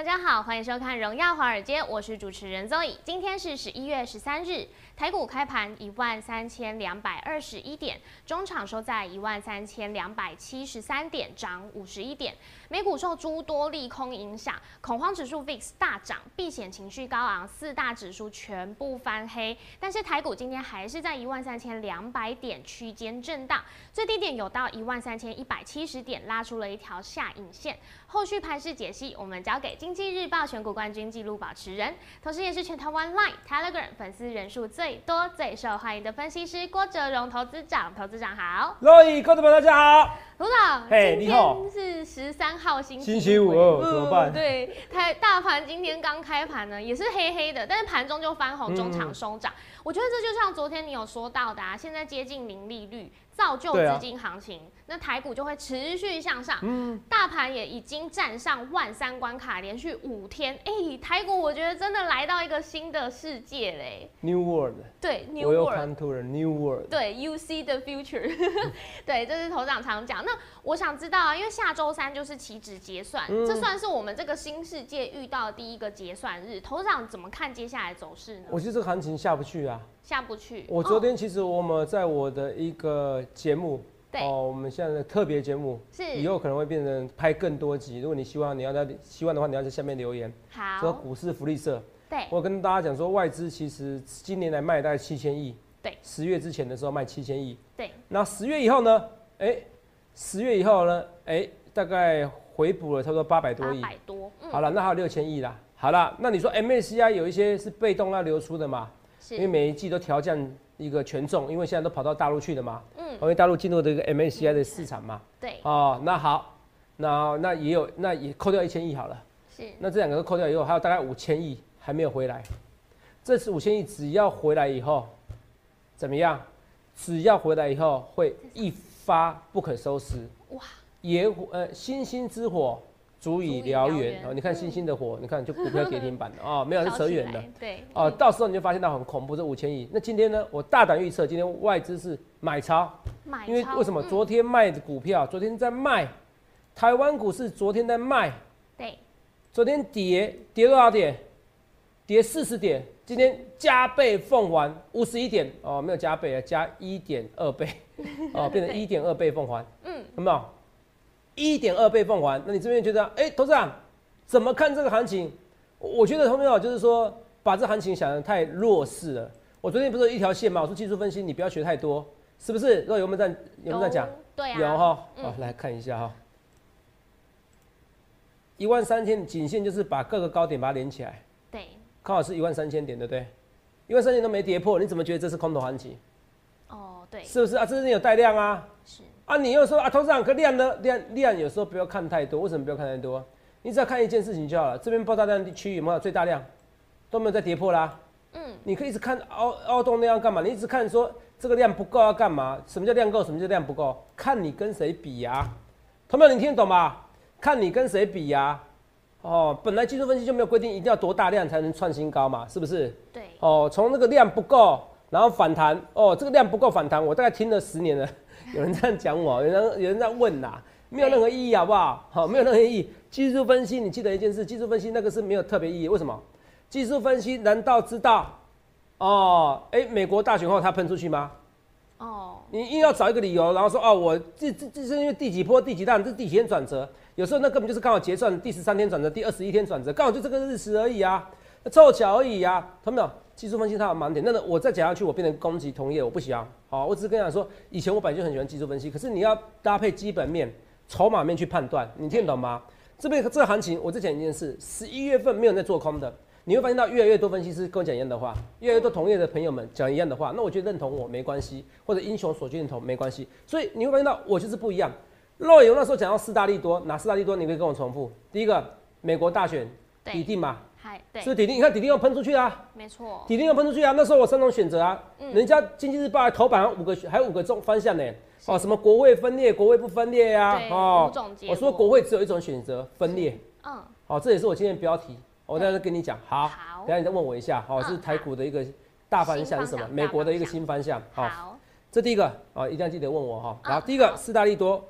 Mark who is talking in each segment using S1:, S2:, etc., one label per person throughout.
S1: 大家好，欢迎收看《荣耀华尔街》，我是主持人邹颖。今天是十一月十三日，台股开盘一万三千两百二十一点，中场收在一万三千两百七十三点，涨五十一点。美股受诸多利空影响，恐慌指数 VIX 大涨，避险情绪高昂，四大指数全部翻黑。但是台股今天还是在一万三千两百点区间震荡，最低点有到一万三千一百七十点，拉出了一条下影线。后续盘势解析，我们交给经济日报选股冠军纪录保持人，同时也是全台湾 Line、Telegram 粉丝人数最多、最受欢迎的分析师郭哲荣投资长。投资长好，
S2: 各位观众朋友大家好。
S1: 卢长，
S2: 嘿
S1: 今
S2: 你好。
S1: 天是十三号星期
S2: 星期五怎么办？
S1: 对，台大盘今天刚开盘呢，也是黑黑的，但是盘中就翻红，中场收涨。我觉得这就像昨天你有说到的啊，现在接近零利率，造就资金行情，那台股就会持续向上。
S2: 嗯，
S1: 大盘也已经站上万三关卡，连续五天，哎、台股我觉得真的来到一个新的世界嘞。
S2: New World，
S1: 对，New World。
S2: 看 to the New World。
S1: 对，You see the future，对，这是头长常讲。那我想知道啊，因为下周三就是期指结算，
S2: 嗯
S1: 这算是我们这个新世界遇到的第一个结算日。头长怎么看接下来走势呢？
S2: 我觉得这个行情下不去啊。
S1: 下不去。
S2: 我昨
S1: 哦
S2: 天其实我们在我的一个节目，
S1: 对
S2: 哦，我们现在的特别节目，
S1: 是
S2: 以后可能会变成拍更多集。如果你希望你要在希望的话，你要在下面留言。说
S1: 好，
S2: 股市福利社，
S1: 对
S2: 我跟大家讲说，外资其实今年来卖大概七千亿，
S1: 对，
S2: 十月之前的时候卖七千亿，
S1: 对，
S2: 那十月以后呢？哎，十月以后呢？哎，大概回补了差不多八百多
S1: 八
S2: 亿。
S1: 百多，嗯，
S2: 好了，那还有六千亿啦。好了，那你说 MACI 有一些是被动要流出的嘛？因为，每一季都调降一个权重，因为现在都跑到大陆去了嘛。
S1: 嗯，
S2: 因为大陆进入这个 MACI 的市场嘛。
S1: 对，
S2: 哦，那好，那那也有，那也扣掉一千亿好了。
S1: 是，
S2: 那这两个都扣掉以后，还有大概五千亿还没有回来。这次五千亿只要回来以后，怎么样？只要回来以后会一发不可收拾。
S1: 哇，
S2: 野火呃，星星之火足以燎
S1: 原
S2: 啊哦。你看星星的火，你看就股票跌停板了哦，没有是 扯远的。
S1: 对，
S2: 哦，到时候你就发现到很恐怖，这五千亿。那今天呢，我大胆预测，今天外资是买超，
S1: 买
S2: 因为为什么？
S1: 嗯
S2: 昨天卖的股票，昨天在卖，台湾股市昨天在卖，
S1: 对，
S2: 昨天跌跌多少点？跌四十点，今天加倍奉还五十一点哦，没有加倍啊，加一点二倍哦，变成 一点二倍奉还，
S1: 嗯，
S2: 有没有？一点二倍奉还，那你这边觉得，哎、董事长怎么看这个行情？我我觉得同学们就是说，把这行情想的太弱势了。我昨天不是有一条线嘛，我说技术分析你不要学太多，是不是？若有没有在有没有在讲？
S1: 都？对啊，
S2: 有哈，
S1: 嗯
S2: 好、来看一下哈。一万三千颈线就是把各个高点把它连起来，
S1: 对，
S2: 刚好是一万三千点，对不对？一万三千都没跌破，你怎么觉得这是空头行情？
S1: 哦，对，
S2: 是不是啊？这是有带量啊
S1: 是，
S2: 啊！你又说啊，董事长可量呢？量量有时候不要看太多，为什么不要看太多？你只要看一件事情就好了。这边爆炸量区域有没有最大量？都没有再跌破啦、
S1: 嗯，
S2: 你可以一直看凹凹洞那样干嘛？你一直看说这个量不够要干嘛？什么叫量够？什么叫量不够？看你跟谁比呀、同学们，你听得懂吧？看你跟谁比呀、哦，本来技术分析就没有规定一定要多大量才能创新高嘛，是不是？
S1: 对，
S2: 哦，从那个量不够，然后反弹，哦，这个量不够反弹，我大概听了十年了，有人这样讲我，有人有人在问呐、没有任何意义，好不好？好、没有任何意义。技术分析，你记得一件事，技术分析那个是没有特别意义，为什么？技术分析难道知道？哦，哎、美国大选后它喷出去吗？
S1: 哦，
S2: 你硬要找一个理由，然后说哦，我这这这是因为第几波、第几弹，这是第几天转折？有时候那根本就是刚好结算第十三天转折，第二十一天转折，刚好就这个日时而已啊，那凑巧而已啊，懂没有？技术分析它有盲点，那个我再讲下去，我变成攻击同业，我不喜欢。好，我只是跟你讲说，以前我本来就很喜欢技术分析，可是你要搭配基本面、筹码面去判断，你听得懂吗？这边这个行情，我再讲一件事，十一月份没有在做空的，你会发现到越来越多分析师跟我讲一样的话，越来越多同业的朋友们讲一样的话，那我觉得认同我没关系，或者英雄所见同没关系，所以你会发现到我就是不一样。若有那时候讲到四大利多，哪四大利多？你可以跟我重复。第一个，美国大选
S1: 一，
S2: 定嘛，
S1: 还对
S2: 是，底定。你看底定要喷出去啊，
S1: 没错，
S2: 底定要喷出去啊。那时候我三种选择啊，
S1: 嗯
S2: 人家经济日报还头版五个还有五个中方向呢。哦，什么国会分裂，国会不分裂呀、
S1: 对
S2: 哦我说
S1: 果
S2: 国会只有一种选择，分裂。
S1: 嗯，
S2: 好、这也是我今天的标题。我等一下再跟你讲。好，
S1: 好
S2: 等下你再问我一下。好、
S1: 嗯
S2: 是台股的一个大方向是什么？美国的一个新方向。好、
S1: 好，
S2: 这第一个啊、一定要记得问我哈。
S1: 嗯
S2: 好，第一个
S1: 好
S2: 四大利多，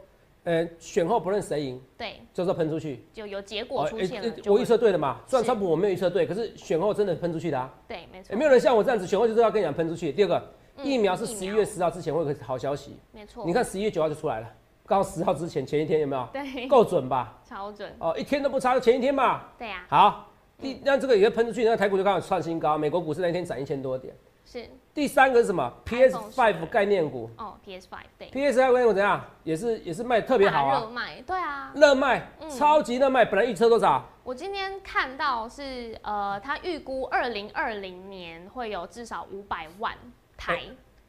S2: 呃，选后不论谁赢，
S1: 对，
S2: 就是要喷出去。
S1: 就有结果出现了
S2: 我预测对了嘛？虽然
S1: 是
S2: 川普我没有预测对，可是选后真的喷出去的啊。
S1: 对，没错，
S2: 有没有人像我这样子，选后就是要跟你讲喷出去？第二个，
S1: 嗯
S2: 疫苗是十一月十号之前会有个好消息。
S1: 没错，
S2: 你看十一月九号就出来了，刚好十号之前前一天有没有？
S1: 对，
S2: 够准吧？
S1: 超准，
S2: 哦，一天都不差，就前一天嘛。
S1: 对呀，
S2: 好，第那这个也会喷出去，那台股就刚好创新高，美国股市那一天涨一千多点。
S1: 是
S2: 第三个是什么？PS Five 概念股。
S1: 哦，PS Five 对
S2: ，，PS Five 概念股怎样？也是也是卖特别好啊，
S1: 大热卖，对啊，
S2: 热卖，
S1: 嗯。
S2: 超级热卖。本来预测多少？
S1: 我今天看到是呃，他预估二零二零年会有至少五百万台，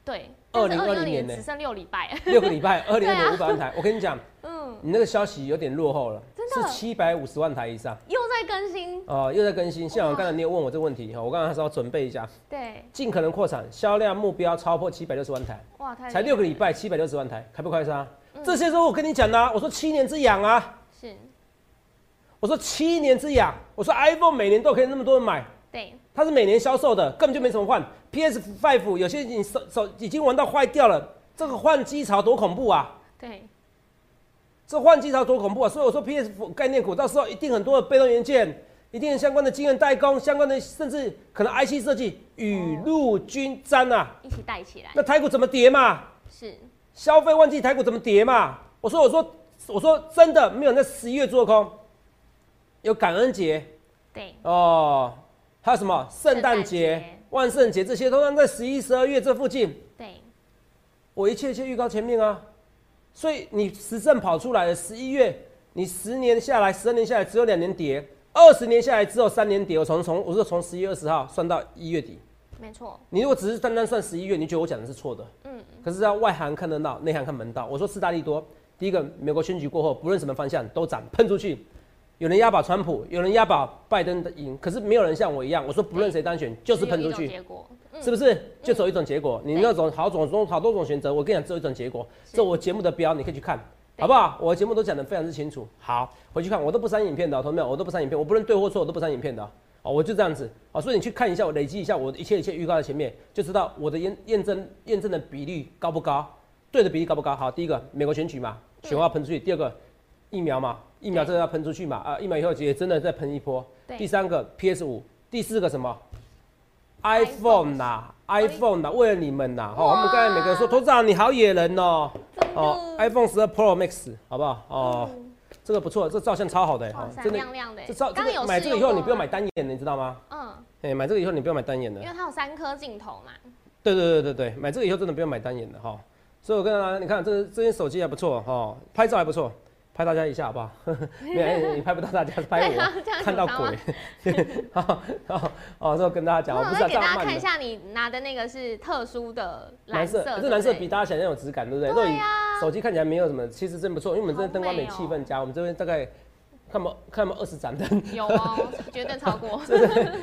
S1: 对，但是
S2: 2020年呢
S1: 只剩六礼拜，
S2: 六个礼拜，二零二
S1: 对啊。
S2: 年五百万台。我跟你讲，
S1: 嗯，
S2: 你那个消息有点落后了，
S1: 真的。
S2: 是七百五十万台以上。
S1: 又在更新，
S2: 哦，又在更新。像我刚才你有问我这个问题哈，我刚才还是要准备一下，
S1: 对，
S2: 尽可能扩产，销量目标超破七百六十万台，
S1: 哇，太
S2: 才六个礼拜，七百六十万台，开不开杀？这些都我跟你讲的啊，我说七年之痒啊，
S1: 是，
S2: 我说七年之痒，我说 iPhone 每年都可以那么多人买，
S1: 对，
S2: 它是每年销售的，根本就没什么换。PS Five 有些你手手已经玩到坏掉了，这个换机潮多恐怖啊！
S1: 对，
S2: 这换季潮多恐怖啊！所以我说 PS 概念股到时候一定很多的被动元件，一定相关的晶圆代工，相关的甚至可能 IC 设计雨露均沾啊！
S1: 一起带起来，
S2: 那台股怎么跌嘛？
S1: 是，
S2: 消费旺季台股怎么跌嘛？我说我说我说真的没有人在十一月做空，有感恩节
S1: 对，
S2: 哦，还有什么圣诞节、万圣节这些，通常在十一、十二月这附近。
S1: 对，
S2: 我一切一切预告前面啊，所以你实证跑出来了，十一月你十年下来，十二年下来只有两年跌，二十年下来只有三年跌。我从从我是从十一月二十号算到一月底，
S1: 没错，
S2: 你如果只是单单算十一月，你觉得我讲的是错的？
S1: 嗯，
S2: 可是要外行看得到，内行看门道。我说四大利多，第一个美国选举过后，不论什么方向都涨，喷出去。有人押宝川普，有人押宝拜登的赢，可是没有人像我一样，我说不论谁当选就是喷出去。是不是？就只有一种结果。你那种好种种好多种选择，我跟你讲，只有一种结果。这我节目的标，你可以去看，好不好？我节目都讲的非常之清楚。好，回去看，我都不删影片的哦，同学们，我都不删影片，我不论对或错，我都不删影片的哦。哦，我就这样子哦，所以你去看一下，我累积一下我的一切一切预告在前面，就知道我的验验证验证的比例高不高，对的比例高不高。好，第一个美国选举嘛，选话喷出去；第二个疫苗嘛，疫苗真的要喷出去嘛，啊，疫苗以后也真的再喷一波。第三个 PS 五，第四个什么？iPhone？iPhone 呐，iPhone 呐，为了你们呐，哦，我们刚才每个人说，头长你好野人哦，哦，iPhone 十二 Pro Max 好不好？哦，这个不错，这照相超好的，真的，
S1: 亮亮的
S2: 这照，这
S1: 刚刚有
S2: 个买这个以后你不用
S1: 用过吗
S2: 买单眼的，你知道吗？
S1: 嗯，
S2: 哎，买这个以后你不用买单眼的。
S1: 因，为它有三颗镜头嘛，
S2: 对对对对对，买这个以后真的不用买单眼的哈。所以我跟大家，你看这这些手机还不错哈，拍照还不错，拍大家一下好不好？没有，你拍不到大家，拍我，看到鬼。好，好，哦，这个跟大家讲，我不是
S1: 给大家。看一下，你拿的那个是特殊的
S2: 蓝色，这蓝色比大家想象有质感，对不对？
S1: 对
S2: 手机看起来没有什么，其实真不错，因为我们这边灯光美气氛佳，我们这边大概看不看不二十盏灯。
S1: 有哦，绝对超过，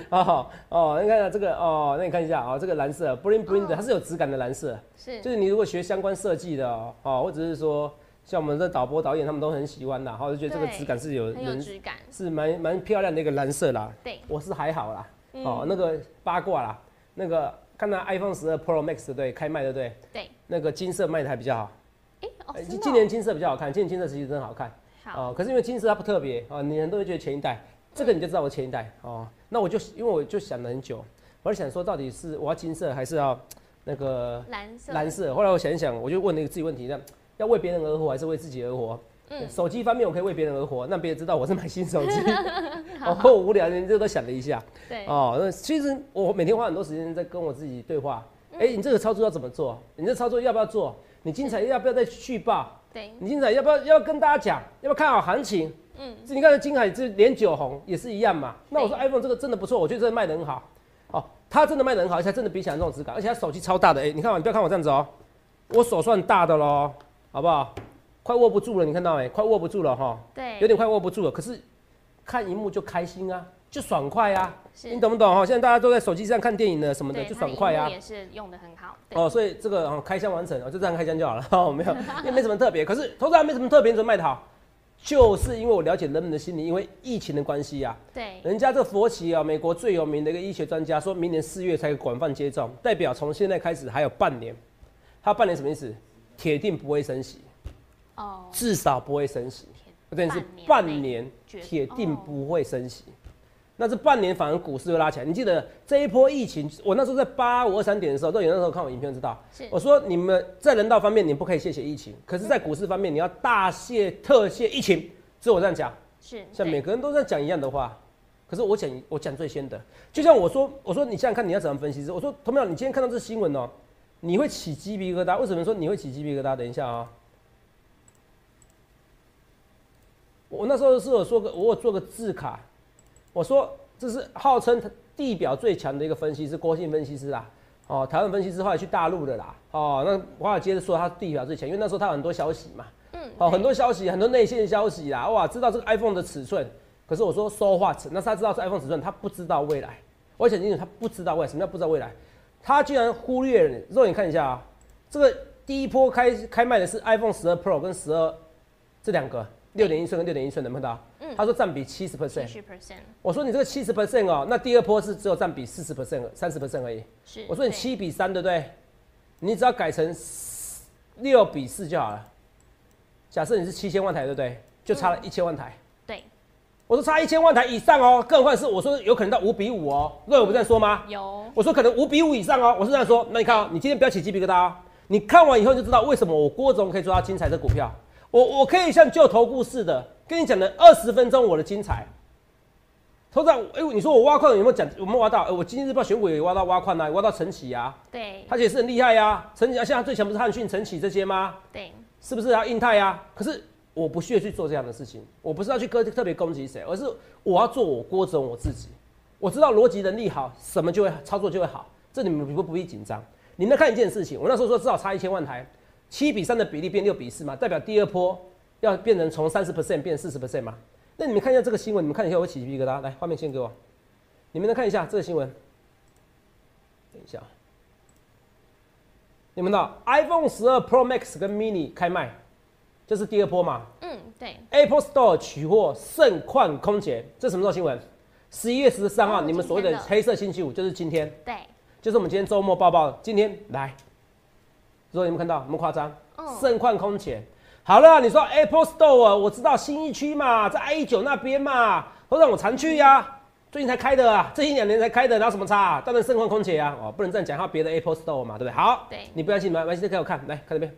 S2: 哦哦，你看一下这个哦，那你看一下哦，这个蓝色 bling bling 的，
S1: 哦
S2: 它是有质感的蓝色。
S1: 是
S2: 就是你如果学相关设计的哦，哦，或者是说像我们的导播导演他们都很喜欢的，哈，就觉得这个
S1: 对
S2: 质感是有
S1: 很质感，
S2: 是蛮蛮漂亮的一个蓝色啦。
S1: 对，
S2: 我是还好啦，
S1: 嗯
S2: 哦，那个八卦啦，那个看到 iPhone 十二 Pro Max 对开卖对不对？
S1: 对，
S2: 那个金色卖的还比较好，
S1: 哎，哦，
S2: 今年金色比较好看，今年金色其实真好看
S1: 好，
S2: 哦。可是因为金色它不特别哦，你很多人觉得前一代，这个你就知道我前一代哦。那我就因为我就想了很久，我就想说到底是我要金色还是要那个
S1: 蓝色，
S2: 蓝色。后来我想一想，我就问了一个自己问题：那要为别人而活，还是为自己而活？
S1: 嗯
S2: 手机方面我可以为别人而活，让别人知道我是买新手机。哦，我无聊，你这都想了一下。
S1: 对，
S2: 哦，那其实我每天花很多时间在跟我自己对话。
S1: 嗯
S2: 哎、你这个操作要怎么做？你这操作要不要做？你精彩要不要再续报？
S1: 对，
S2: 你精彩要不要要跟大家讲？要不要看好行情？
S1: 嗯，
S2: 你看金海这连九红也是一样嘛。那我说 iPhone 这个真的不错，我觉得真的卖的很好。哦，它真的卖的很好，而且它真的比起来这种质感，而且它手机超大的。哎、你看嘛，你不要看我这样子哦，我手算大的喽，好不好？快握不住了，你看到没？快握不住了哈，
S1: 对，
S2: 有点快握不住了。可是看荧幕就开心啊，就爽快啊，
S1: 是
S2: 你懂不懂哈？现在大家都在手机上看电影呢什么的，就爽快啊。
S1: 也是用的很好。对
S2: 哦，所以这个哦开箱完成哦，就这样开箱就好了，哦，没有，也没什么特别。可是投资还没什么特别，你怎么卖的好？就是因为我了解人们的心理，因为疫情的关系啊，
S1: 对，
S2: 人家这佛奇啊，美国最有名的一个医学专家，说明年四月才广泛接种，代表从现在开始还有半年。他半年什么意思？铁定不会升息，
S1: 哦，
S2: 至少不会升息。
S1: 天
S2: 对，是
S1: 半年
S2: 铁定
S1: 哦
S2: 不会升息。那这半年反而股市会拉起来。你记得这一波疫情，我那时候在八五二三点的时候，都有那时候看我影片知道
S1: 是，
S2: 我说你们在人道方面你不可以谢谢疫情，可是在股市方面你要大谢特谢疫情。只有我这样讲，
S1: 是
S2: 像每个人都在讲一样的话，可是我讲我讲最先的，就像我说，我说你想想看你要怎么分析？我说同样，你今天看到这新闻哦、你会起鸡皮疙瘩？为什么说你会起鸡皮疙瘩？等一下啊、我那时候是有说个，我有做个字卡，我说这是号称地表最强的一个分析师，郭姓分析师啦。哦，台湾分析师后来去大陆的啦。哦，那华尔街说他地表最强，因为那时候他有很多消息嘛。
S1: 嗯，
S2: 哦，很多消息，很多内线消息啦，哇，知道这个 iPhone 的尺寸。可是我说 so what？那是他知道是 iPhone 尺寸，他不知道未来。我想清楚，他不知道未来。什么叫不知道未来？他居然忽略了。肉眼看一下啊，这个第一波开开卖的是 iPhone 十二 Pro 跟十二这两个六点一寸跟六点一寸，能看到？
S1: 嗯
S2: 他说占比七十 percent
S1: 七。十 percent
S2: 我说你这个七十 percent 哦，那第二波是只有占比四十 percent、三十 percent 而已。
S1: 是。
S2: 我说你七比三，对不对？你只要改成六比四就好了。假设你是七千万台，对不对？就差了一千万台。
S1: 对
S2: 我说差一千万台以上哦，更何况是我说有可能到五比五哦。瑞，我不这样说吗？
S1: 有
S2: 我说可能五比五以上哦，我是这样说。那你看哦，你今天不要起鸡皮疙瘩哦。你看完以后就知道为什么我郭总可以做到精彩的股票。我我可以像旧投顾似的跟你讲的二十分钟我的精彩。头长，哎、你说我挖矿有没有讲？有没有挖到？哎、我今天日报选股也挖到挖矿啊，挖到晨起啊，
S1: 对
S2: 他也是很厉害呀、晨起啊，现在最强不是汉讯、晨起这些吗？
S1: 对
S2: 是不是啊？印泰啊？可是我不屑去做这样的事情，我不是要去特特别攻击谁，而是我要做我郭总我自己。我知道逻辑能力好，什么就会操作就会好，这你们不不必紧张。你们看一件事情，我那时候说至少差一千万台，七比三的比例变六比四嘛，代表第二波要变成从三十 percent 变四十 percent 嘛。那你们看一下这个新闻，你们看一下我起鸡皮疙瘩，来画面先给我，你们来看一下这个新闻。等一下，你们的 iPhone 十二 Pro Max 跟 Mini 开卖，这是第二波嘛
S1: 嗯对
S2: ？Apple Store 取货盛况空前，这什么时候新闻？十一月十三号，
S1: 哦
S2: 你们所谓的黑色星期五就是今天，
S1: 对
S2: 就是我们今天周末报报。今天来，如果你们看到，有没有夸张？
S1: 嗯
S2: 盛况空前。好了，你说 Apple Store，我知道新一区嘛，在 I 九那边嘛，都让我常去呀、最近才开的啊，这一两年才开的，哪有什么差、啊？当然盛况空前啊！哦，不能这样讲，还有别的 Apple Store 嘛，对不对？好，
S1: 对
S2: 你不要信，没关系，再给我看，来看这边。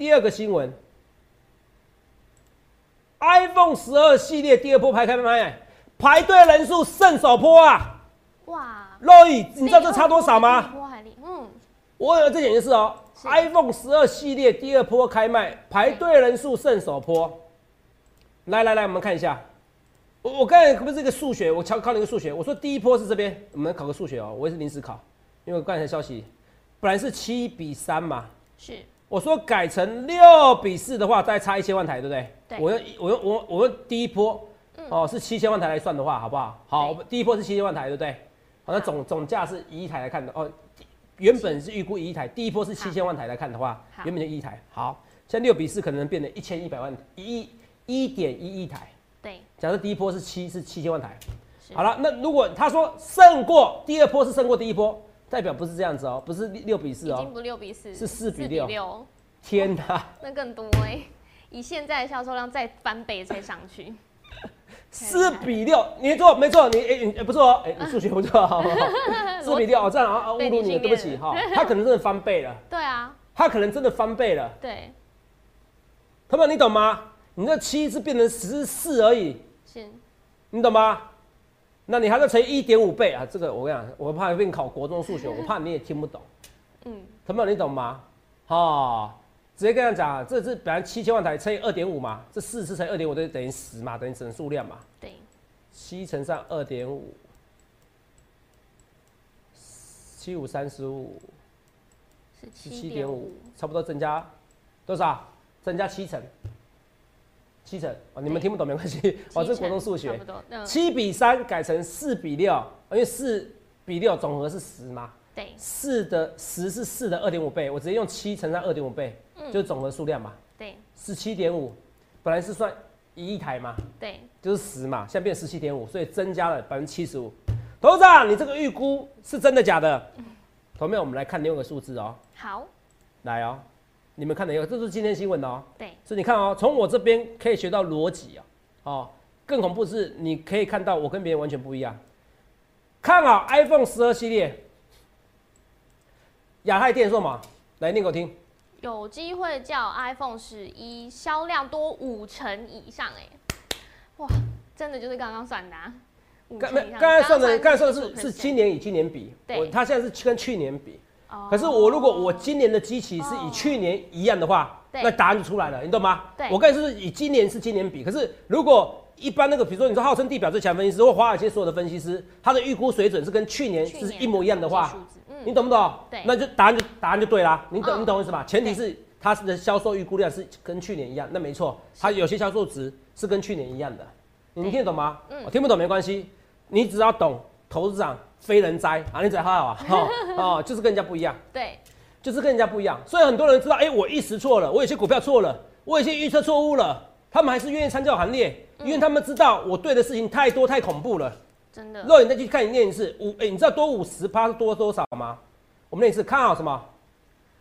S2: 第二个新闻，iPhone 十二系列第二波排开卖，排队人数胜首波啊！
S1: 哇
S2: ，，Roy，，你知道这差多少吗？
S1: 嗯
S2: 我有这件事哦
S1: 是
S2: ，iPhone 十二系列第二波开卖，排队人数胜首波。来来来，我们看一下。我我刚才可不是一个数学，我考考你一个数学。我说第一波是这边，我们考个数学哦，我也是临时考，因为我刚才消息本来是七比三嘛，
S1: 是
S2: 我说改成六比四的话，再差一千万台，对不对？
S1: 对
S2: 我用我用我我用第一波，
S1: 嗯
S2: 哦是七千万台来算的话，好不好？好，第一波是七千万台，对不对？好，那
S1: 好
S2: 总总价是一亿台来看的哦。原本是预估一亿台，第一波是七千万台来看的话，原本就一亿台。好，现在六比四可能变成一千一百万，一亿一点一亿台。
S1: 对
S2: 假设第一波是七，是七千万台。好了，那如果他说胜过第二波是胜过第一波，代表不是这样子哦，不是六比四哦。
S1: 已经，不六比四，
S2: 是四比六。
S1: 六，
S2: 天哪！
S1: 那更多哎、以现在的销售量再翻倍才上去，
S2: 四比六，你做没错，你哎、你不错哦，哎、你数学不错，好好好，四比六，哦，这样啊啊侮辱你对不起哈，他可能真的翻倍了，
S1: 对啊，
S2: 他可能真的翻倍了，
S1: 对。
S2: 他们你懂吗？你那七是变成十四而已，
S1: 是。
S2: 你懂吗？那你还要乘以一点五倍啊？这个我跟你讲，我怕被你考国中数学，我怕你也听不懂，
S1: 嗯
S2: 他们你懂吗？哦，直接跟他讲，这是本来七千万台乘以二点五嘛，这四次乘以二点五就等于十嘛，等于整数量嘛。
S1: 对
S2: 七乘上二点五，七五三十五，
S1: 十七点五，，
S2: 差不多增加多少？增加七成，七成哦，你们听不懂没关系，哦，这是国中数学。七比三改成四比六，因为四比六总和是十嘛，
S1: 对。
S2: 四的十是四的二点五倍，我直接用七乘上二点五倍，
S1: 嗯。
S2: 就是总和数量嘛，
S1: 对。
S2: 十七点五，本来是算一亿台嘛，
S1: 对，
S2: 就是十嘛，现在变十七点五，所以增加了百分之七十五。董事长，你这个预估是真的假的？同学们，我们来看另外一个数字哦，
S1: 好，
S2: 来哦，你们看哪一个？这是今天新闻的哦，
S1: 对，
S2: 所以你看哦，从我这边可以学到逻辑啊，哦，更恐怖是你可以看到我跟别人完全不一样。看好 iPhone 十二系列，亚太电说嘛，来念给我听。
S1: 有机会叫 iPhone 十一销量多五成以上，哎，哇，真的就是刚刚算的、啊，五
S2: 刚
S1: 成以上。
S2: 刚才算的，刚才算的是是今年与今年比，
S1: 对
S2: 我他现在是跟去年比。
S1: 哦
S2: 可是我如果我今年的机器是以去年一样的话，
S1: 对
S2: 那答案就出来了，你懂吗？
S1: 对
S2: 我刚才是以今年是今年比，可是如果一般那个，比如说你说号称地表最强分析师或华尔街所有的分析师，他的预估水准是跟去年是一模一样的话你懂不懂？
S1: 对
S2: 那就答案就答案就对啦。你懂、
S1: 嗯
S2: 你懂我意思吧？前提是它的销售预估量是跟去年一样，那没错，它有些销售值是跟去年一样的。你
S1: 对
S2: 听得懂吗？
S1: 嗯
S2: 我听不懂没关系，你只要懂投资长非人哉啊，你只要好好啊，哦 哦，就是跟人家不一样。
S1: 对，
S2: 就是跟人家不一样，所以很多人知道，哎、我一时错了，我有些股票错了，我有些预测错误了，他们还是愿意参加行列，
S1: 嗯
S2: 因为他们知道我对的事情太多太恐怖了。
S1: 真的
S2: 如，果你再去看你念一次五，哎、你知道多五十趴是多多少吗？我们那一次看好什么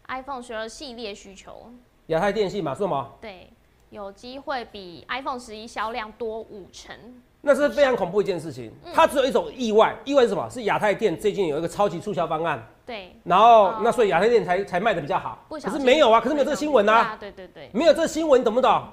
S1: ？iPhone 十二系列需求，
S2: 亚太电信嘛，说什么？
S1: 对，有机会比 iPhone 十一销量多五成，
S2: 那是非常恐怖一件事情。
S1: 嗯
S2: 它只有一种意外，意外是什么？是亚太店最近有一个超级促销方案，
S1: 对，
S2: 然后、
S1: 哦
S2: 那所以亚太店才才卖的比较好。可是没有啊，可是没有这个新闻
S1: 对
S2: 啊，
S1: 对对对，
S2: 没有这个新闻，懂不懂？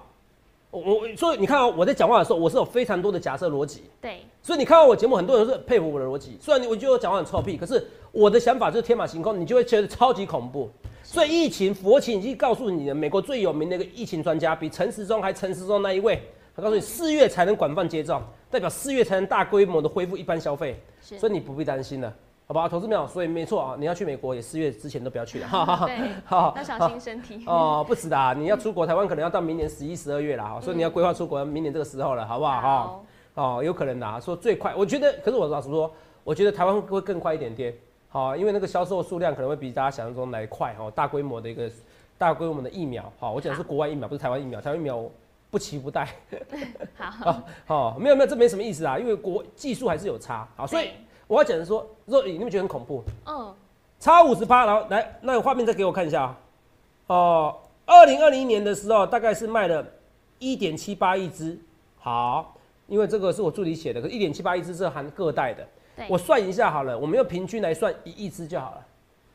S2: 我我所以你看哦，我在讲话的时候，我是有非常多的假设逻辑。
S1: 对，
S2: 所以你看到我节目，很多人是佩服我的逻辑。虽然你我觉得我讲话很臭屁，可是我的想法就是天马行空，你就会觉得超级恐怖。所以疫情，佛情已经告诉你了，美国最有名的一个疫情专家，比陈时中还陈时中那一位，他告诉你四月才能广泛接种，代表四月才能大规模的恢复一般消费，所以你不必担心了，好不好？投资没有，所以没错啊，你要去美国也四月之前都不要去了，哈哈哈。
S1: 对，
S2: 好
S1: 要小心身体。
S2: 哦，不止的啊，你要出国，台湾可能要到明年十一、十二月啦，哈所以你要规划出国，明年这个时候了，好不好？哈。
S1: 好，
S2: 哦，有可能的、啊，说最快，我觉得，可是我老实说，我觉得台湾会更快一点点，好、因为那个销售数量可能会比大家想象中来快，哦，大规模的一个大规模的疫苗，好、我讲的是国外疫苗，不是台湾疫苗，台湾疫苗不期不待，
S1: 好，
S2: 好，没有没有，这没什么意思啊，因为国技术还是有差，好，所以我要讲的是说，若你们觉得很恐怖，
S1: 嗯，
S2: 差五十八，然后来，那个画面再给我看一下啊，哦，二零二零年的时候大概是卖了一点七八亿只，好，因为这个是我助理写的，可一点七八亿只是含各代的，
S1: 对，
S2: 我算一下好了，我们用平均来算一亿只就好了，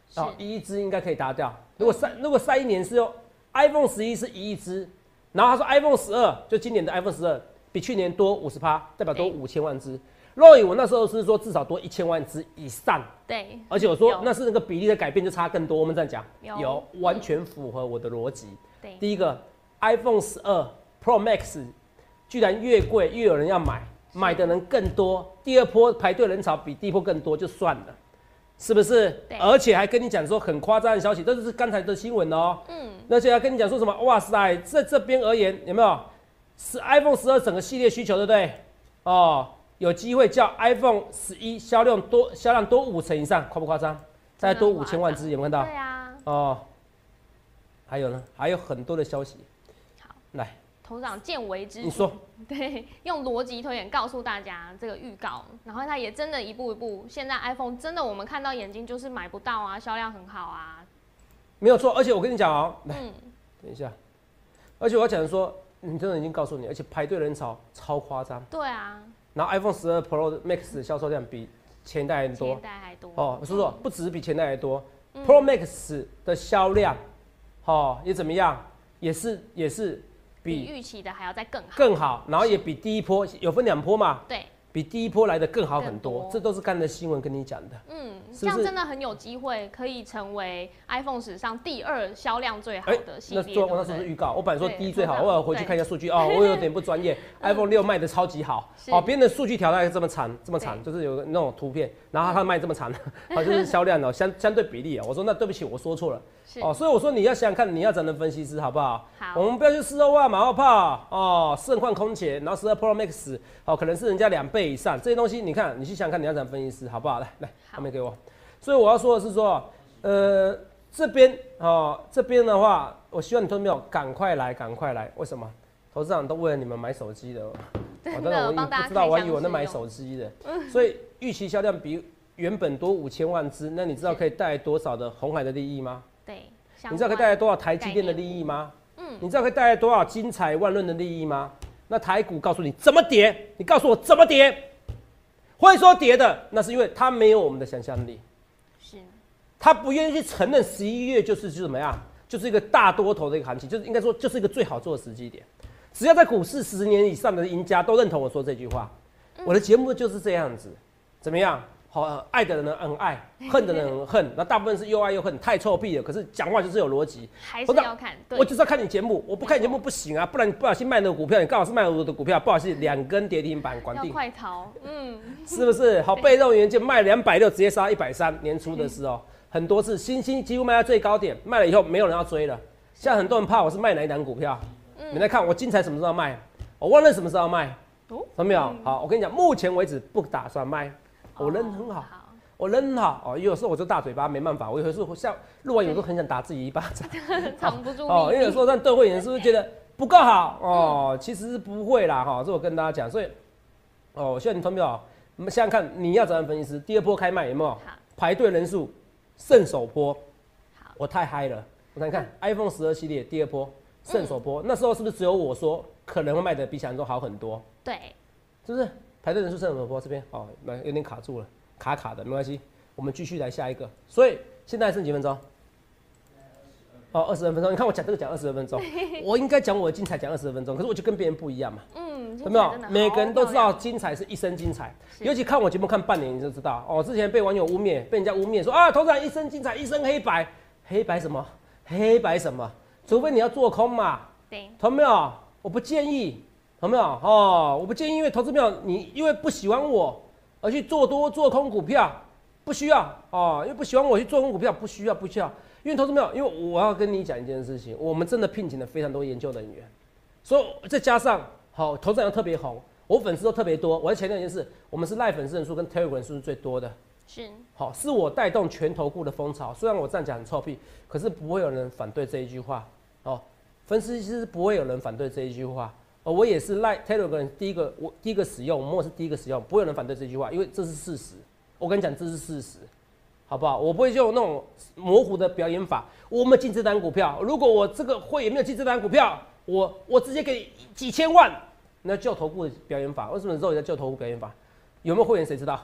S1: 是。
S2: 哦，一亿只应该可以达掉。如果三如果三一年是用 iPhone 十一是一亿只，然后他说 iPhone 十二就今年的 iPhone 十二比去年多五十趴，代表多
S1: 对
S2: 五千万只。若以我那时候是说至少多一千万只以上，
S1: 对，
S2: 而且我说那是那个比例的改变就差更多。我们这样讲，
S1: 有
S2: 有完全符合我的逻辑。
S1: 对，
S2: 第一个，iPhone 十二 Pro Max 居然越贵越有人要买，买的人更多。第二波排队人潮比第一波更多，就算了，是不是？而且还跟你讲说很夸张的消息，这就是刚才的新闻哦。
S1: 嗯，
S2: 而且还跟你讲说什么？哇塞，在这边而言有没有？是 iPhone 十二整个系列需求，对不对？哦，有机会叫 iPhone 十一销量多销量多五成以上，夸不夸张？再多五千万只，有没有看到？
S1: 对啊，
S2: 哦，还有呢，还有很多的消息。
S1: 好，
S2: 来，
S1: 头长见微知著，
S2: 你说，
S1: 对，用逻辑推演告诉大家这个预告，然后他也真的一步一步，现在 iPhone 真的我们看到眼睛就是买不到啊，销量很好啊，
S2: 没有错，而且我跟你讲哦，来，
S1: 嗯，
S2: 等一下，而且我要讲说，你真的已经告诉你，而且排队人潮超夸张，
S1: 对啊，
S2: 然后 iPhone 十二 Pro Max 的销售量比前一代还多。
S1: 前代还多。
S2: 哦，我说说，不只是比前代还多、
S1: 嗯。
S2: P r o Max 的销量，哦，也怎么样，也是也是
S1: 比
S2: 比
S1: 预期的还要再更好，
S2: 更好，然后也比第一波有分两波嘛，
S1: 对，
S2: 比第一波来的更好很
S1: 多，
S2: 多这都是看的新闻跟你讲的。
S1: 嗯，
S2: 是不是
S1: 这样真的很有机会可以成为 iPhone 史上第二销量最好
S2: 哎
S1: 的系列。
S2: 那做我那
S1: 是不对
S2: 时候是预告，我本来说第一最好，我要回去看一下数据 哦，我有点不专业。iPhone 六卖的超级好，
S1: 是
S2: 哦，别人的数据调大概这么长，这么长，就是有个那种图片，然后他卖这么长，好，就是销量哦，相相对比例啊。我说那对不起，我说错了
S1: 是
S2: 哦，所以我说你要想想看，你要找人分析师好不好？
S1: 好
S2: 我们不要去四二万、马后炮哦，盛况空前，然后十二 Pro Max 哦，可能是人家两倍以上，这些东西你看，你去想想看，你要找分析师好不好？来来，
S1: 好
S2: 后面给我。所以我要说的是说，呃，这边哦，这边的话，我希望你都没有赶快来，赶快来。为什么？投资长都为了你们买手机的，我
S1: 真的我
S2: 不知道，我还以为我在买手机的，所以预期销量比原本多五千万只，那你知道可以带来多少的红海的利益吗？
S1: 对，
S2: 你知道可以带来多少台积电的利益吗？嗯，你知道可以带来多少精彩万润的利益吗？那台股告诉你怎么跌，你告诉我怎么跌，会说跌的，那是因为它没有我们的想象力，
S1: 是
S2: 他不愿意去承认十一月就是就怎么样，就是一个大多头的一个行情，就是应该说就是一个最好做的时机点。只要在股市十年以上的赢家都认同我说这句话，我的节目就是这样子，怎么样？好，呃爱的人很爱，恨的人很恨，那大部分是又爱又恨，太臭屁了。可是讲话就是有逻辑，
S1: 还
S2: 是
S1: 是要看，对。
S2: 我就是要看你节目，我不看你节目不行啊，不然你不小心卖那个股票，你刚好是卖我的股票，不好意思，两根跌停板，管
S1: 要
S2: 定，
S1: 快逃，嗯，
S2: 是不是？好，被动元件卖两百六，直接杀一百三，年初的时候。很多次，新兴几乎卖到最高点，卖了以后没有人要追了。现在很多人怕我是卖哪一档股票，你来看我精彩什么时候卖，我忘了什么时候卖，
S1: 哦。
S2: 懂没有？好，我跟你讲，目前为止不打算卖，我人很好。我人很好哦，有时候我就大嘴巴，没办法。我有时候像录完有时候很想打自己一巴掌
S1: 藏不住
S2: 哦，因为有，时候让对会员是不是觉得不够好哦？其实是不会啦哈，这我跟大家讲，所以哦，希望你同没有？我们想想看，你要找人分析师，第二波开卖有没有
S1: 好？
S2: 排队人数胜首波
S1: 好，
S2: 我太嗨了。我看看 iPhone 十二系列第二波胜首波，那时候是不是只有我说可能会卖的比想象中好很多？
S1: 对，
S2: 是不是？排队人数是很多，这边哦，那有点卡住了，卡卡的，没关系，我们继续来下一个。所以现在还剩几分钟？哦，二十二分钟。你看我讲这个讲二十二分钟，我应该讲我的精彩讲二十二分钟，可是我就跟别人不一样嘛，
S1: 嗯，
S2: 有没有每个人都知道精彩是一生精彩，尤其看我节目看半年你就知道哦。之前被网友污蔑，被人家污蔑说啊，头长一生精彩，一生黑白，黑白什么？黑白什么？除非你要做空嘛，
S1: 对，
S2: 同没有？我不建议，同没有？哦，我不建议，因为投资票你因为不喜欢我而去做多做空股票，不需要哦，因为不喜欢我去做空股票，不需要，不需要。因为投资票，因为我要跟你讲一件事情，我们真的聘请了非常多研究人员，所以再加上好，投资人特别红，我粉丝都特别多。我要强调一件事，我们是赖粉丝人数跟 Telegram 人数是最多的。
S1: 是
S2: 好，是我带动全投顾的风潮。虽然我这样讲很臭屁，可是不会有人反对这一句话。哦，分析师不会有人反对这一句话。哦，我也是赖 Telegram 第一个，我第一个使用，我是第一个使用，不会有人反对这句话，因为这是事实。我跟你讲，这是事实，好不好？我不会用那种模糊的表演法。我们进这单股票，如果我这个会员没有进这单股票，我我直接给你几千万，那叫投顾的表演法。为什么之后叫旧投顾表演法？有没有会员谁知道？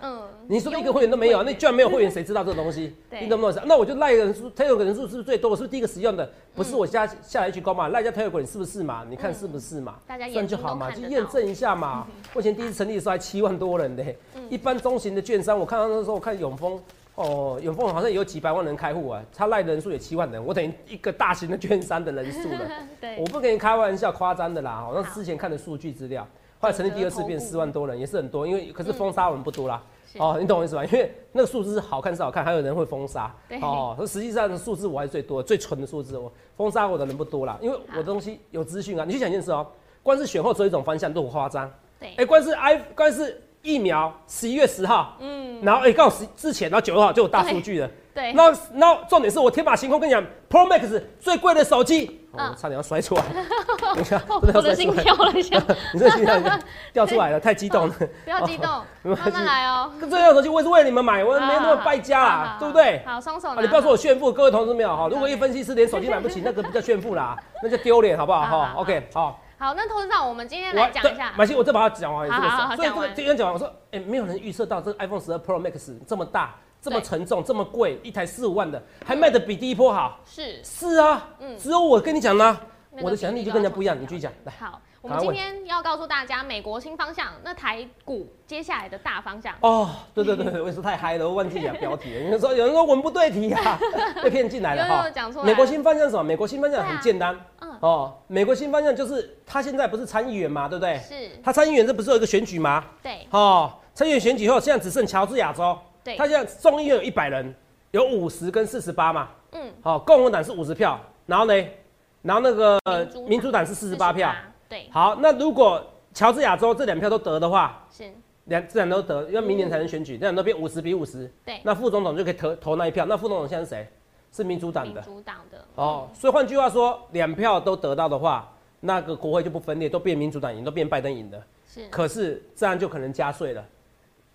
S1: 嗯，
S2: 你说一个会员都没有，那居然没有会员，谁知道这个东西？
S1: 对
S2: 你懂不懂？那我就赖人数，Telegram 人数是不是最多？我是不是第一个使用的？不是我下下来去高嘛？赖家 Telegram 是不是嘛？你看是不是嘛？
S1: 大家眼
S2: 算就好嘛，
S1: 睛都看得到
S2: 去验证一下嘛。我以前第一次成立的时候还七万多人的，一般中型的券商，我看到那时候我看永丰。哦，永丰好像也有几百万人开户啊，他赖的人数也七万人，我等于一个大型的券商的人数了。
S1: 对
S2: 我，不跟你开玩笑，夸张的啦。好像之前看的数据资料，后来成立第二次变四万多人，也是很多，因为可是封杀我们不多啦。
S1: 是
S2: 哦，你懂我意思吧？因为那个数字是好看是好看，还有人会封杀
S1: 对。
S2: 哦，可实际上的数字我还是最多，最纯的数字，我封杀我的人不多啦，因为我的东西有资讯啊。你去想一件事哦，光是选后只有一种方向都很夸张。
S1: 对
S2: 哎、光是 i 光是疫苗，十一月十号，嗯，然后哎，刚好十之前，然后九号就有大数据了。
S1: 对，
S2: 那那重点是我天马行空跟你讲，Pro Max 最贵的手机，我差点要摔出来，等一下，
S1: 我的心跳了一下，
S2: 你这心跳掉出来了，太激动了。
S1: 不要激动，慢慢来哦。
S2: 这辆手机我也是为了你们买，我没那么败家
S1: 好
S2: 啦，对不对？
S1: 好，双手。
S2: 啊，你不要说我炫富，各位同志没有哈。如果一分析师连手机买不起，那个不叫炫富啦，那叫丢脸，好不好哈，OK，好。
S1: 好，那投资长，我们今天
S2: 我
S1: 来讲一下。
S2: 马欣，我再把它讲完。
S1: 好好好
S2: 所以这个
S1: 讲完
S2: 今天讲完，我说，哎，没有人预测到这个 iPhone 十二 Pro Max 这么大、这么沉重、这么贵，一台四五万的，还卖的比第一波好。
S1: 是，
S2: 是啊，只有我跟你讲啦，
S1: 那个
S2: 我的想象力就跟人家不一样。你继续讲，来。
S1: 好，我我们今天要告诉大家美国新方向，那台股接下来的大方向。
S2: 哦，对对对，我也是太嗨了，我忘记讲标题了。有人说有人说文不对题啊，被骗进来了哈。
S1: 讲错。
S2: 美国新方向是什么？美国新方向很简单，嗯哦，美国新方向就是他现在不是参议员嘛，对不对？
S1: 是。
S2: 他参议员这不是有一个选举吗？
S1: 对。
S2: 哦，参议员选举后，现在只剩乔治亚州。
S1: 对。
S2: 他现在众议院有一百人，有五十跟四十八嘛。嗯。好，共和党是五十票，然后呢，然后那个民主党是四十八票。
S1: 对，
S2: 好，那如果乔治亚州这两票都得的话，
S1: 是
S2: 两这两都得，因为明年才能选举，这两都变五十比五十。
S1: 对，
S2: 那副总统就可以投投那一票。那副总统现在是谁？是民主党的。
S1: 民主党的。
S2: 哦，所以换句话说，两票都得到的话，那个国会就不分裂，都变民主党赢，都变拜登赢的。
S1: 是。
S2: 可是这样就可能加税了。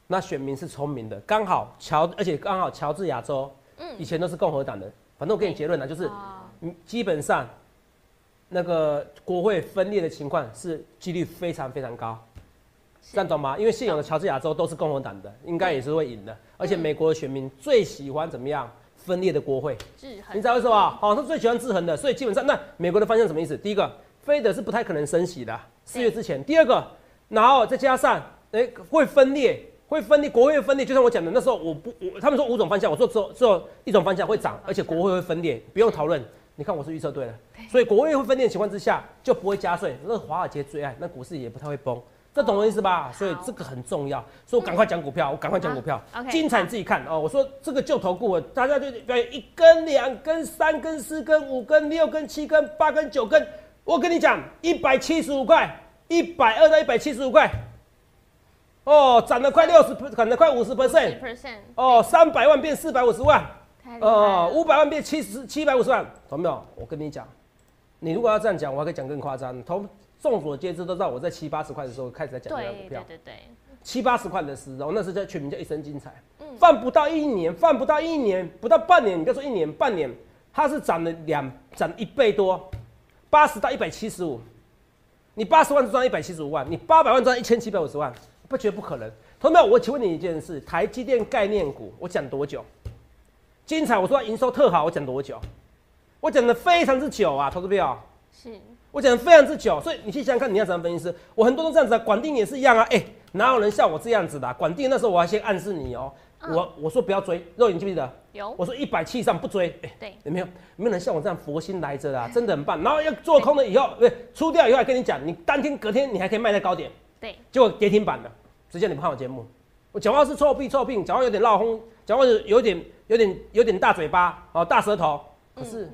S2: 那选民是聪明的，刚好乔，而且刚好乔治亚州，嗯，以前都是共和党的。反正我给你结论呢，就是，基本上。那个国会分裂的情况是几率非常非常高，这样懂吗？因为现有的乔治亚州都是共和党的，应该也是会赢的。而且美国的选民最喜欢怎么样分裂的国会？
S1: 制衡。
S2: 你知道为什么？好，他最喜欢制衡的。所以基本上，那美国的方向什么意思？第一个，非的是不太可能升息的，四月之前。第二个，然后再加上，哎，会分裂，会分裂，国会分裂。就像我讲的，那时候我不，我他们说五种方向，我说只有只有一种方向会涨，而且国会会分裂，不用讨论。你看我是预测对了，所以国会会分裂的情况之下就不会加税，那华尔街最爱，那股市也不太会崩，这懂我意思吧？所以这个很重要，所以我赶快讲股票，我赶快讲股票，精彩你自己看哦。我说这个就投顾，大家就表演一根、两根、三根、四根、五根、六根、七根、八根、九根，我跟你讲，一百七十五块，一百二到一百七十五块，哦，涨了快六十，涨了快五十 percent，哦，三百万变四百五十万。
S1: 哦，
S2: 五百万变七十七百五十万，懂没有？我跟你讲，你如果要这样讲，我还可以讲更夸张。同众所皆知都知道，我在七八十块的时候开始在讲这张股票，
S1: 对对对，
S2: 七八十块的时候，那是叫全名叫一生精彩。嗯，放不到一年，放不到一年，不到半年，你别说一年半年，它是涨了两涨一倍多，八十到一百七十五，你八十万赚一百七十五万，你八百万赚一千七百五十万，不觉得不可能？同学们？我请问你一件事，台积电概念股，我讲多久？精彩！我说营收特好，我讲多久？我讲的非常之久啊，投资票。
S1: 是，
S2: 我讲的非常之久，所以你去想想看，你要怎么分析师？我很多都这样子啊，管定也是一样啊。哎，哪有人像我这样子的？管定那时候我还先暗示你哦，我我说不要追，肉你记不记得？
S1: 有。
S2: 我说一百七以上不追。
S1: 哎，对，
S2: 有没有？没有人像我这样佛心来着的，真的很棒。然后要做空了以后，对，出掉以后还跟你讲，你当天隔天你还可以卖在高点。
S1: 对。
S2: 结果跌停板了，直接你不看我节目，我讲话是臭屁臭屁，讲话有点闹哄，讲话有点。有点有点大嘴巴哦，大舌头，可是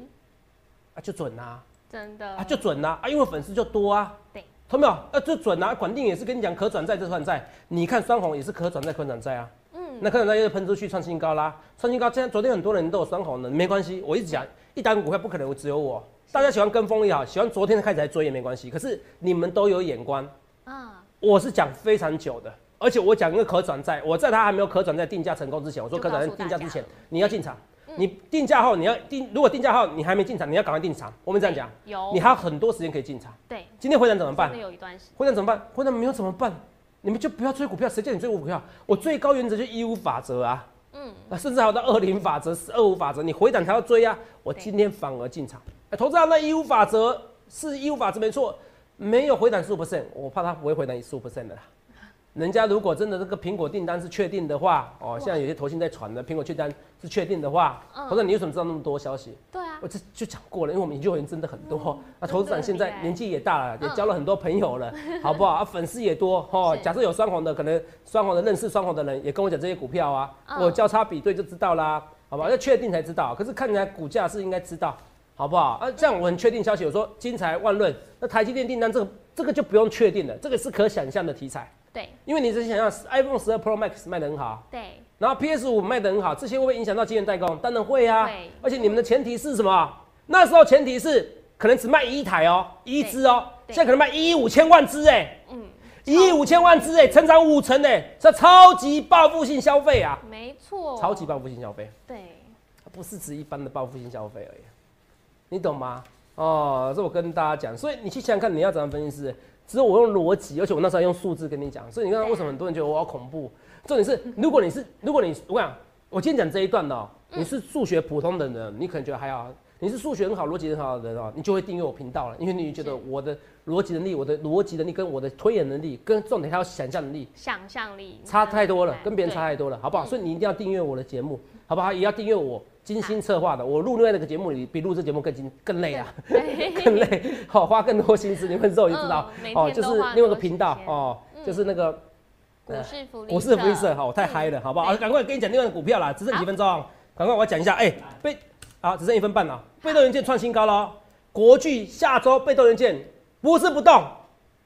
S2: 啊就准呐，
S1: 真的。
S2: 啊就准啦啊，因为粉丝就多啊，
S1: 对，
S2: 懂没有？啊就准呐，管定也是跟你讲可转债这转债，你看双红也是可转债可转债啊，嗯，那可转债又喷出去创新高啦，创新高，现在昨天很多人都有双红的，没关系，我一直讲一单股票不可能只有我，大家喜欢跟风也好，喜欢昨天开始来追也没关系，可是你们都有眼光。啊，我是讲非常久的。而且我讲一个可转债，我在它还没有可转债定价成功之前，我说可转债定价之前你要进场，你定价后你要定，如果定价后你还没进场，你要赶快进场。我们这样讲，
S1: 有，
S2: 你还有很多时间可以进场。
S1: 对，
S2: 今天回档怎么办？
S1: 有一段时间。
S2: 回档怎么办？回档没有怎么办？你们就不要追股票，谁叫你追股票？我最高原则就一五法则啊，嗯，啊，甚至还有到二零法则、二五法则，你回档才要追啊。我今天反而进场，哎，投资上那一五法则是一五法则没错，没有回档十五 percent，我怕它不会回档十五 percent 的啦。人家如果真的这个苹果订单是确定的话，哦，现在有些投信在传的苹果订单是确定的话，或者你为什么知道那么多消息？
S1: 对啊，
S2: 我这就讲过了，因为我们研究员真的很多，那投资长现在年纪也大了，也交了很多朋友了，好不好？啊，粉丝也多，哦，假设有双红的，可能双红的认识双红的人也跟我讲这些股票啊，我交叉比对就知道啦，好不好？要确定才知道，可是看起来股价是应该知道，好不好？啊，这样我很确定消息，我说金财万论，那台积电订单这个这个就不用确定了，这个是可想象的题材。
S1: 对，
S2: 因为你只是想要 iPhone 十二 Pro Max 卖的很好，
S1: 对，
S2: 然后 PS 五卖的很好，这些会不会影响到晶圆代工？当然会啊，
S1: 会。
S2: 而且你们的前提是什么？那时候前提是可能只卖一台哦，一支哦，现在可能卖一亿五千万支哎，嗯，一亿五千万支哎，成长五成哎，这超级报复性消费啊，
S1: 没错，
S2: 超级报复性消费，
S1: 对，
S2: 不是指一般的报复性消费而已，你懂吗？哦，这我跟大家讲，所以你去想想看，你要怎样分析是？只是我用逻辑，而且我那时候用数字跟你讲，所以你看为什么很多人觉得我好恐怖？重点是，如果你是，如果你我讲，我今天讲这一段的，你是数学普通的人，你可能觉得还好。你是数学很好、逻辑很好的人哦，你就会订阅我频道了，因为你觉得我的逻辑能力、我的逻辑能力跟我的推演能力，跟重点还有想象能力
S1: 想象力
S2: 差太多了，跟别人差太多了，好不好？
S1: 嗯
S2: 所以你一定要订阅我的节目，好不好？也要订阅我精心策划的，我录另外那个节目里比录这节目更精更累啊。更累，好、花更多心思。你们之后就知道，
S1: 嗯
S2: 哦，就是另外一个频道哦，
S1: 嗯
S2: 就是那个
S1: 股市福利
S2: 股市福利社，好，我太嗨了，好不好？赶快跟你讲另外的股票啦，只剩几分钟，赶快我要讲一下，哎，被啊，只剩一分半了，被动元件创新高了哦，国巨下周被动元件不是不动。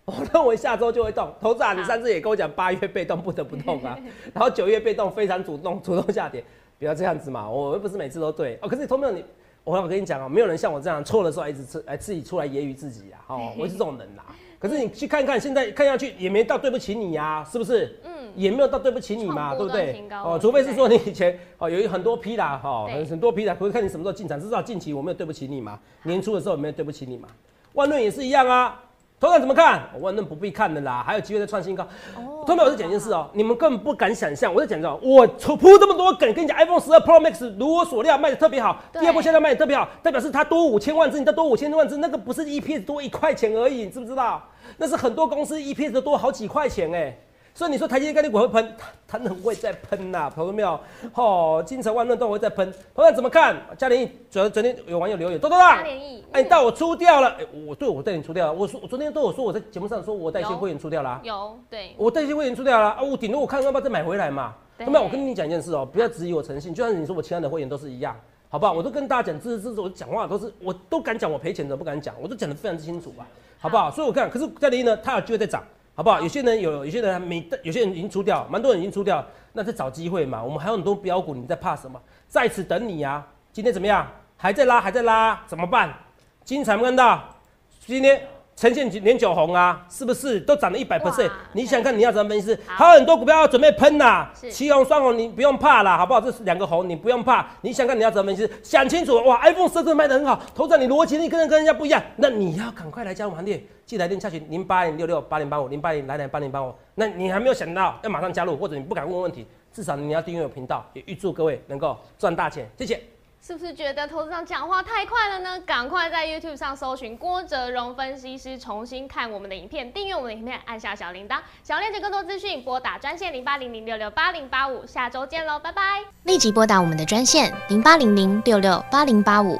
S2: 我认为下周就会动，投资啊，你
S1: 好。
S2: 上次也跟我讲八月被动不得不动啊，然后九月被动非常主动，主动下跌，不要这样子嘛，我又不是每次都对哦。可是你投没有你，我要跟你讲哦，没有人像我这样错的时候还一直自哎自己出来揶揄自己啊，哦，我是这种人啦。可是你去看看，现在看下去也没到对不起你呀、是不是？
S1: 嗯，
S2: 也没有到对不起你嘛，
S1: 创
S2: 对不对哦
S1: 哦，
S2: 除非是说你以前哦有很多批啦，哈，
S1: 对
S2: 很很多批啦，不是看你什么时候进场，至少近期我没有对不起你嘛，年初的时候有没有对不起你嘛？万润也是一样啊，头场怎么看？万润不必看的啦，还有机会再创新高。
S1: 哦
S2: 同学们，我是讲一件事哦、你们根本不敢想象，我在讲这种，我铺这么多梗，跟你讲，iPhone 十二 Pro Max 如我所料卖的特别好，第二波销量卖的特别好，代表是它多五千万只，你再多五千万只，那个不是 EPS 多一块钱而已，你知不知道？那是很多公司 EPS 都多好几块钱哎、所以你说台积电概念股会喷，它它能会再喷呐、朋友们没有？哦，金城万润都会再喷，同样怎么看？嘉联益昨昨天有网友留言，多多啦
S1: 嘉，联益，
S2: 哎，到我出掉了，哎，我对我带你出掉了，我说我昨天都有说我在节目上说我带一些
S1: 有。
S2: 会员出掉了啊、
S1: 有对，
S2: 我带一些会员出掉了啊，我顶多我看要不要再买回来嘛。
S1: 对。
S2: 那么我跟你讲一件事哦、不要质疑我诚信，就像你说我其他的会员都是一样，好不好？我都跟大家讲，这这这我讲话都是我都敢讲，我赔钱的不敢讲，我都讲的非常之清楚吧，好不好？所以我看，可是嘉联益呢，它有机会再涨，好不好？有些人有，有些人还没，有些人已经出掉，蛮多人已经出掉，那在找机会嘛。我们还有很多标股，你在怕什么？在此等你啊！今天怎么样？还在拉，还在拉，怎么办？精彩没看到？今天呈现连九红啊，是不是都涨了一百 percent？你想看你要怎么分析？
S1: 好
S2: 还有很多股票要准备喷呐、
S1: 是
S2: 旗红双红你不用怕啦，好不好？这是两个红，你不用怕。你想看你要怎么分析？想清楚哇！iPhone 十真的卖的很好，投资你逻辑力跟人跟人家不一样，那你要赶快来加入行列，记得来电下去零八零六六八零八五零八零来来八零八五。那你还没有想到要马上加入，或者你不敢问问题，至少你要订阅我频道，也预祝各位能够赚大钱，谢谢。
S1: 是不是觉得投资上讲话太快了呢？赶快在 YouTube 上搜寻郭哲荣分析师，重新看我们的影片，订阅我们的影片，按下小铃铛。想要了解更多资讯，拨打专线零八零零六六八零八五。下周见喽，拜拜。
S3: 立即拨打我们的专线零八零零六六八零八五